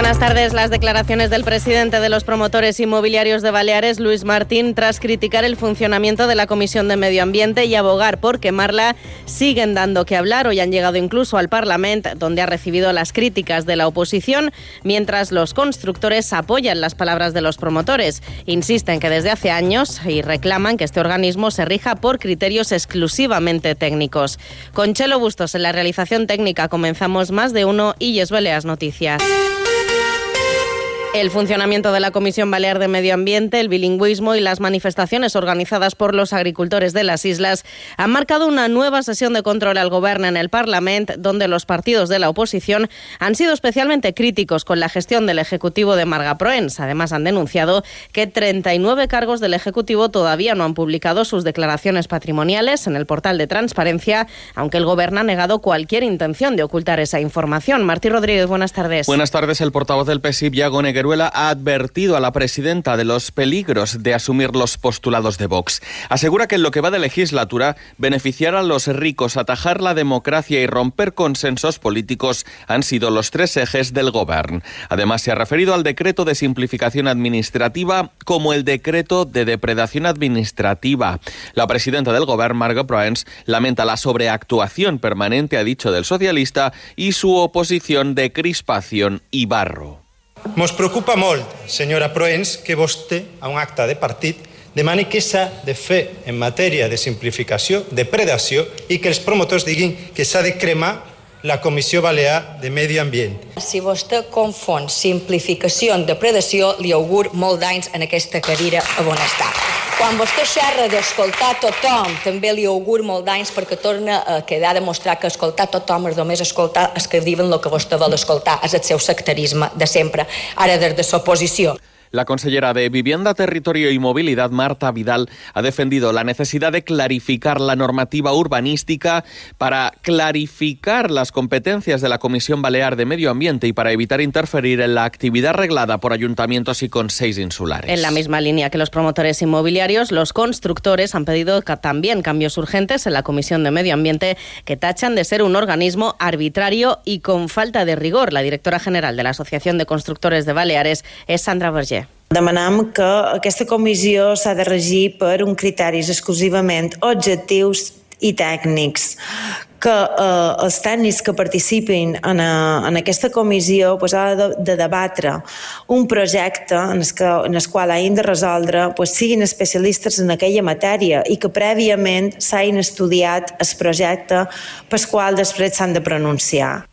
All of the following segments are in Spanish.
Buenas tardes. Las declaraciones del presidente de los promotores inmobiliarios de Baleares, Luis Martín, tras criticar el funcionamiento de la Comisión de Medio Ambiente y abogar por quemarla, siguen dando que hablar. Hoy han llegado incluso al Parlamento, donde ha recibido las críticas de la oposición, mientras los constructores apoyan las palabras de los promotores. Insisten que desde hace años y reclaman que este organismo se rija por criterios exclusivamente técnicos. Con Chelo Bustos en la realización técnica comenzamos más de uno y Yesbeleas Noticias. El funcionamiento de la Comisión Balear de Medio Ambiente, el bilingüismo y las manifestaciones organizadas por los agricultores de las islas han marcado una nueva sesión de control al Gobierno en el Parlamento, donde los partidos de la oposición han sido especialmente críticos con la gestión del Ejecutivo de Marga Proens. Además, han denunciado que 39 cargos del Ejecutivo todavía no han publicado sus declaraciones patrimoniales en el portal de transparencia, aunque el Gobierno ha negado cualquier intención de ocultar esa información. Martí Rodríguez, buenas tardes. Buenas tardes. El portavoz del PSIP, Yago Negueruela, ha advertido a la presidenta de los peligros de asumir los postulados de Vox. Asegura que en lo que va de legislatura, beneficiar a los ricos, atajar la democracia y romper consensos políticos han sido los tres ejes del gobierno. Además, se ha referido al decreto de simplificación administrativa como el decreto de depredación administrativa. La presidenta del gobierno, Margot Proens, lamenta la sobreactuación permanente, ha dicho, del socialista y su oposición de crispación y barro. Mos preocupa molt, senyora Proens, que vostè, a un acte de partit, demani què s'ha de fer en matèria de simplificació, de predació, i que els promotors diguin que s'ha de cremar la Comissió Balear de Medi Ambient. Si vostè confon simplificació amb depredació, li augur molt d'anys en aquesta cadira a bon estat. Quan vostè xerra d'escoltar tothom, també li augur molt d'anys perquè torna a quedar demostrar que escoltar tothom és només escoltar els que diuen el que vostè vol escoltar. És el seu sectarisme de sempre, ara des de l'oposició. La consellera de Vivienda, Territorio y Movilidad, Marta Vidal, ha defendido la necesidad de clarificar la normativa urbanística para clarificar las competencias de la Comisión Balear de Medio Ambiente y para evitar interferir en la actividad reglada por ayuntamientos y consejos insulares. En la misma línea que los promotores inmobiliarios, los constructores han pedido también cambios urgentes en la Comisión de Medio Ambiente que tachan de ser un organismo arbitrario y con falta de rigor. La directora general de la Asociación de Constructores de Baleares es Sandra Berger. Demanem que aquesta comissió s'ha de regir per un criteris exclusivament objectius i tècnics que eh, els tècnics que participin en, a, en aquesta comissió pues, ha de, de debatre un projecte en el, que, en el qual hagin de resoldre pues, siguin especialistes en aquella matèria i que prèviament s'hagin estudiat el projecte pel qual després s'han de pronunciar.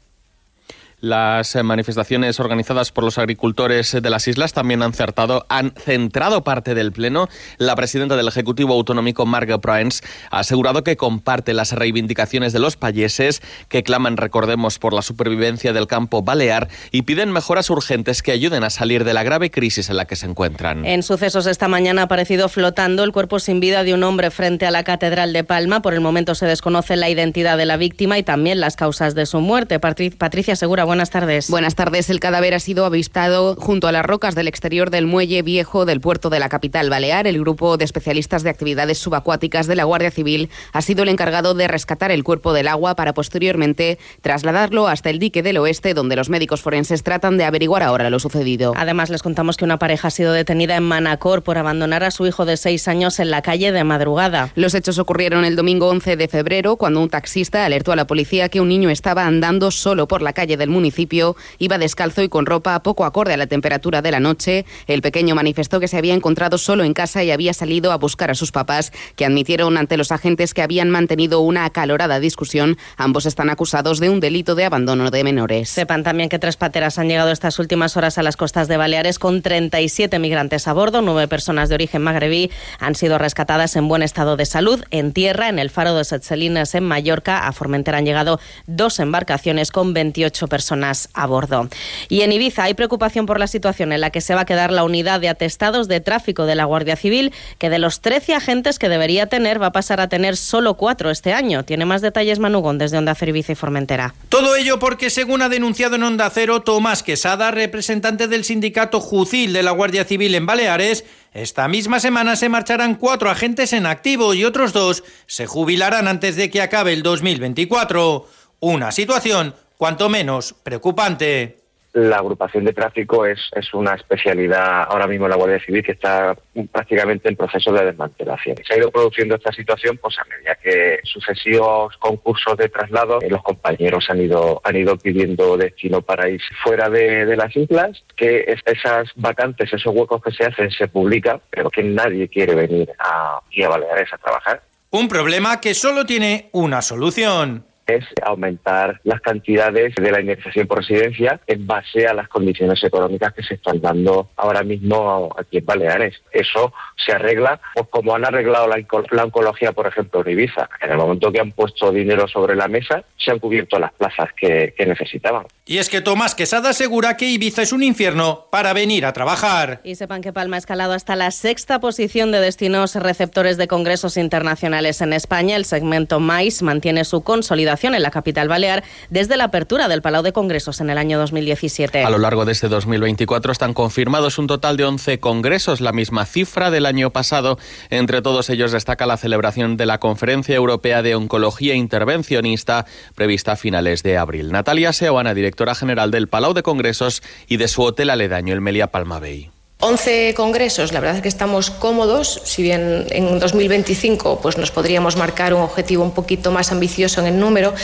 Las eh, manifestaciones organizadas por los agricultores de las islas también han, certado, han centrado parte del pleno. La presidenta del Ejecutivo Autonómico, Margot Proens, ha asegurado que comparte las reivindicaciones de los payeses que claman, recordemos, por la supervivencia del campo balear y piden mejoras urgentes que ayuden a salir de la grave crisis en la que se encuentran. En sucesos esta mañana ha aparecido flotando el cuerpo sin vida de un hombre frente a la Catedral de Palma. Por el momento se desconoce la identidad de la víctima y también las causas de su muerte. Patricia Segura, buenas tardes. Buenas tardes. El cadáver ha sido avistado junto a las rocas del exterior del muelle viejo del puerto de la capital balear. El grupo de especialistas de actividades subacuáticas de la Guardia Civil ha sido el encargado de rescatar el cuerpo del agua para posteriormente trasladarlo hasta el dique del oeste, donde los médicos forenses tratan de averiguar ahora lo sucedido. Además, les contamos que una pareja ha sido detenida en Manacor por abandonar a su hijo de seis años en la calle de madrugada. Los hechos ocurrieron el domingo 11 de febrero, cuando un taxista alertó a la policía que un niño estaba andando solo por la calle del municipio, iba descalzo y con ropa poco acorde a la temperatura de la noche. El pequeño manifestó que se había encontrado solo en casa y había salido a buscar a sus papás, que admitieron ante los agentes que habían mantenido una acalorada discusión. Ambos están acusados de un delito de abandono de menores. Sepan también que tres pateras han llegado estas últimas horas a las costas de Baleares con 37 migrantes a bordo. Nueve personas de origen magrebí han sido rescatadas en buen estado de salud en tierra. En el faro de Setzelines, en Mallorca, a Formentera han llegado dos embarcaciones con 28 personas personas a bordo. Y en Ibiza hay preocupación por la situación en la que se va a quedar la unidad de atestados de tráfico de la Guardia Civil, que de los 13 agentes que debería tener va a pasar a tener solo cuatro este año. Tiene más detalles Manugón desde Onda Cero Ibiza y Formentera. Todo ello porque, según ha denunciado en Onda Cero Tomás Quesada, representante del sindicato Jucil de la Guardia Civil en Baleares, esta misma semana se marcharán cuatro agentes en activo y otros dos se jubilarán antes de que acabe el 2024. Una situación cuanto menos preocupante la agrupación de tráfico es, es una especialidad ahora mismo en la Guardia Civil que está prácticamente en proceso de desmantelación. Se ha ido produciendo esta situación pues a medida que sucesivos concursos de traslado eh, los compañeros han ido han ido pidiendo destino para ir fuera de, las islas, que esas vacantes, esos huecos que se hacen se publican, pero que nadie quiere venir a, a Baleares a trabajar. Un problema que solo tiene una solución es aumentar las cantidades de la indemnización por residencia en base a las condiciones económicas que se están dando ahora mismo aquí en Baleares. Eso se arregla pues como han arreglado la, oncología, por ejemplo, en Ibiza. En el momento que han puesto dinero sobre la mesa, se han cubierto las plazas que, que necesitaban. Y es que Tomás Quesada asegura que Ibiza es un infierno para venir a trabajar. Y sepan que Palma ha escalado hasta la sexta posición de destinos receptores de congresos internacionales en España. El segmento MAIS mantiene su consolidación en la capital balear desde la apertura del Palau de Congresos en el año 2017. A lo largo de este 2024 están confirmados un total de 11 congresos, la misma cifra del año pasado. Entre todos ellos destaca la celebración de la Conferencia Europea de Oncología Intervencionista prevista a finales de abril. Natalia Seoana, directora general del Palau de Congresos y de su hotel aledaño, el Melia Palma Bay. 11 congresos, la verdad es que estamos cómodos, si bien en 2025 pues nos podríamos marcar un objetivo un poquito más ambicioso en el número,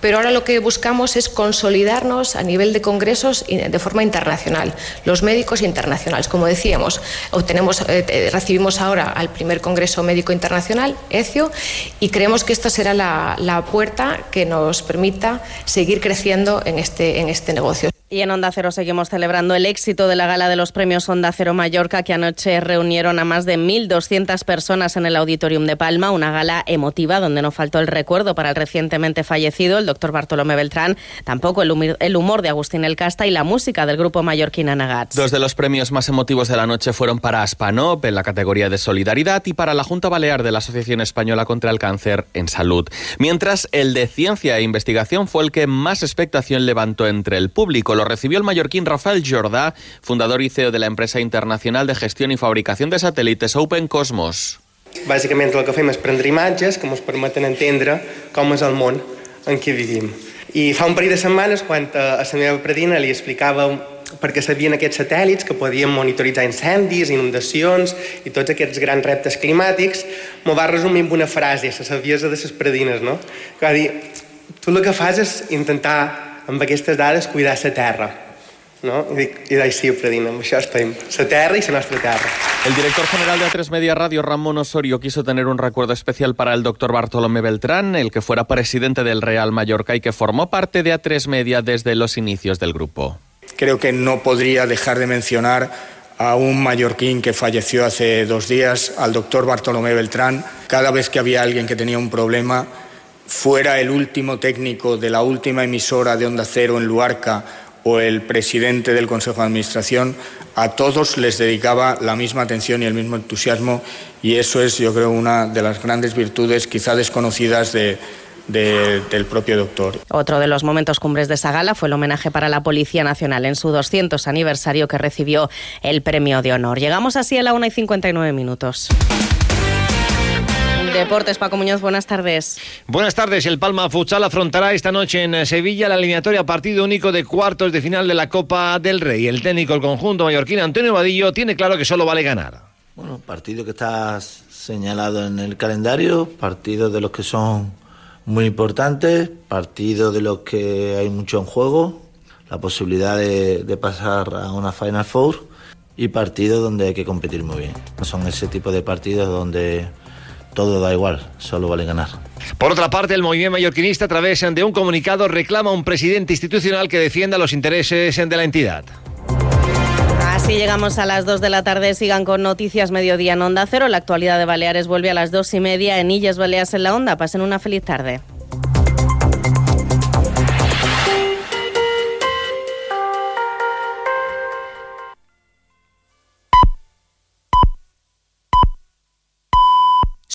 pero ahora lo que buscamos es consolidarnos a nivel de congresos de forma internacional, los médicos internacionales. Como decíamos, obtenemos, eh, eh, recibimos ahora al primer Congreso Médico Internacional, ECIO, y creemos que esta será la, la puerta que nos permita seguir creciendo en este, en este negocio. Y en Onda Cero seguimos celebrando el éxito de la gala de los premios Onda Cero Mallorca, que anoche reunieron a más de 1.200 personas en el Auditorium de Palma, una gala emotiva donde no faltó el recuerdo para el recientemente fallecido, el doctor Bartolomé Beltrán, tampoco el humor, de Agustín El Casta y la música del grupo mallorquín Anagats. Dos de los premios más emotivos de la noche fueron para Aspanop en la categoría de solidaridad y para la Junta Balear de la Asociación Española contra el Cáncer en Salud. Mientras el de Ciencia e Investigación fue el que más expectación levantó entre el público lo recibió el mallorquín Rafael Jordá, fundador y CEO de la empresa internacional de gestión y fabricación de satélites Open Cosmos. Bàsicament el que fem és prendre imatges que ens permeten entendre com és el món en què vivim. I fa un parell de setmanes, quan a la meva predina li explicava perquè sabien aquests satèl·lits que podien monitoritzar incendis, inundacions i tots aquests grans reptes climàtics, m'ho va resumir amb una frase, la saviesa de les predines, no? Que va dir, tu el que fas és intentar amb aquestes dades cuidar la terra. No? I dic, i d'així sempre dint, amb això estem. La terra i la nostra terra. El director general de A3 Media Radio, Ramón Osorio, quiso tener un recuerdo especial para el doctor Bartolomé Beltrán, el que fuera presidente del Real Mallorca y que formó parte de A3 Media desde los inicios del grupo. Creo que no podría dejar de mencionar a un mallorquín que falleció hace dos días, al doctor Bartolomé Beltrán. Cada vez que había alguien que tenía un problema, fuera el último técnico de la última emisora de Onda Cero en Luarca o el presidente del Consejo de Administración, a todos les dedicaba la misma atención y el mismo entusiasmo y eso es, yo creo, una de las grandes virtudes quizá desconocidas de, del propio doctor. Otro de los momentos cumbres de esa gala fue el homenaje para la Policía Nacional en su 200 aniversario que recibió el premio de honor. Llegamos así a la 1 y 59 minutos. Deportes, Paco Muñoz, buenas tardes. Buenas tardes. El Palma Futsal afrontará esta noche en Sevilla la eliminatoria partido único de cuartos de final de la Copa del Rey. El técnico del conjunto mallorquín, Antonio Vadillo, tiene claro que solo vale ganar. Bueno, partido que está señalado en el calendario, partidos de los que son muy importantes, partidos de los que hay mucho en juego, la posibilidad de, de pasar a una Final Four y partidos donde hay que competir muy bien. Son ese tipo de partidos donde todo da igual, solo vale ganar. Por otra parte, el movimiento mallorquinista, a través de un comunicado, reclama un presidente institucional que defienda los intereses de la entidad. Así llegamos a las 2 de la tarde. Sigan con Noticias Mediodía en Onda Cero. La actualidad de Baleares vuelve a las dos y media en Illes Baleares en la Onda. Pasen una feliz tarde.